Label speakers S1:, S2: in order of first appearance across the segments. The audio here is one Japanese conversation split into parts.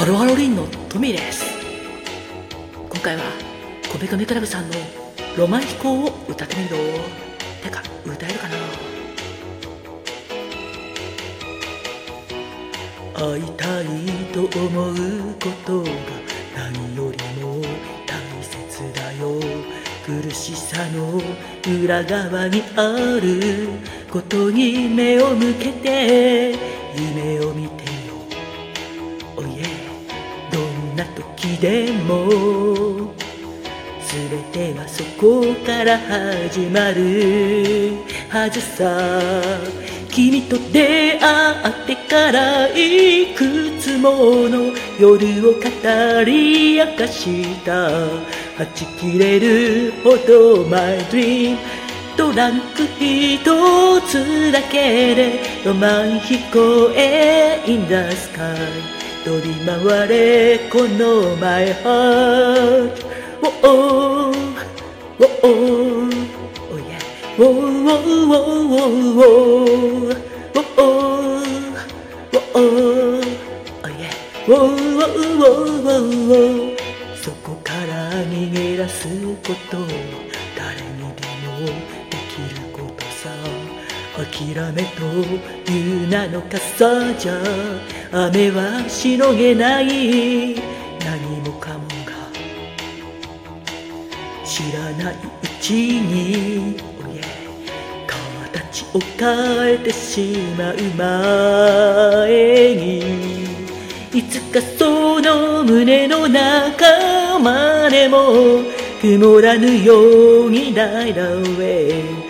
S1: ハロハロリンのトミーです。今回はコメコメクラブさんのロマン飛行を歌ってみるよ。てか歌えるかな？会いたいと思うことが何よりも大切だよ。苦しさの裏側にあることに目を向けて夢を見て時でも全てはそこから始まる。はずさ君と出会ってからいくつもの夜を語り明かした。はち切れるほど My dream トランク一つだけでロマン飛行へ。In the sky 飛び回れこの my heart おおおおおやおおおおおおおおおおおおやおおおおおおそこから逃げ出すことも誰にでも諦めという名の傘じゃ雨はしのげない何もかもが知らないうちに、oh yeah 形を変えてしまう前にいつかその胸の中までも曇らぬようにダイダウェイ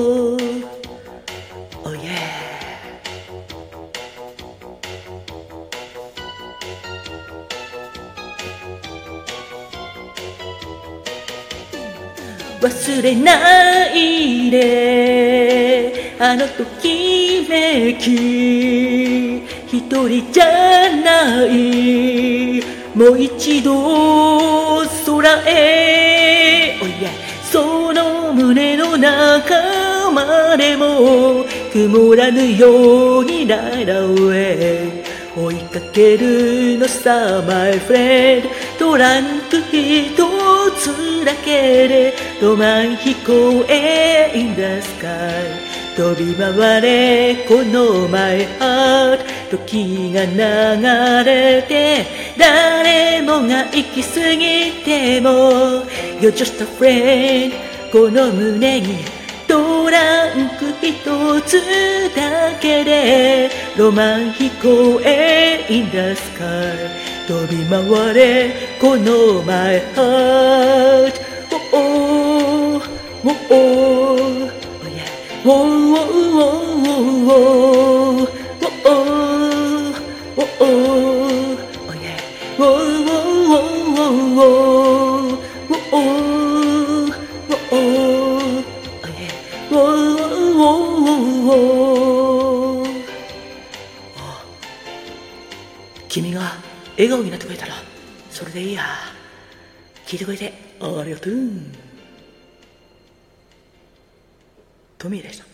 S1: 忘れないで。あのときめき一人じゃない。もう一度空へ、oh yeah その胸の中までも曇らぬようにライダーウェイ追いかけるのさ my friend トランク一人つだけでロマン飛行へ in the sky 飛び回れこの my heart 時が流れて誰もが行き過ぎても You're just a friend この胸にトランク一つだけでロマン飛行へ in the sky 飛び回れこの my 君は。笑顔になってくれたらそれでいいや。聞いてくれてありがとう。トミーでした。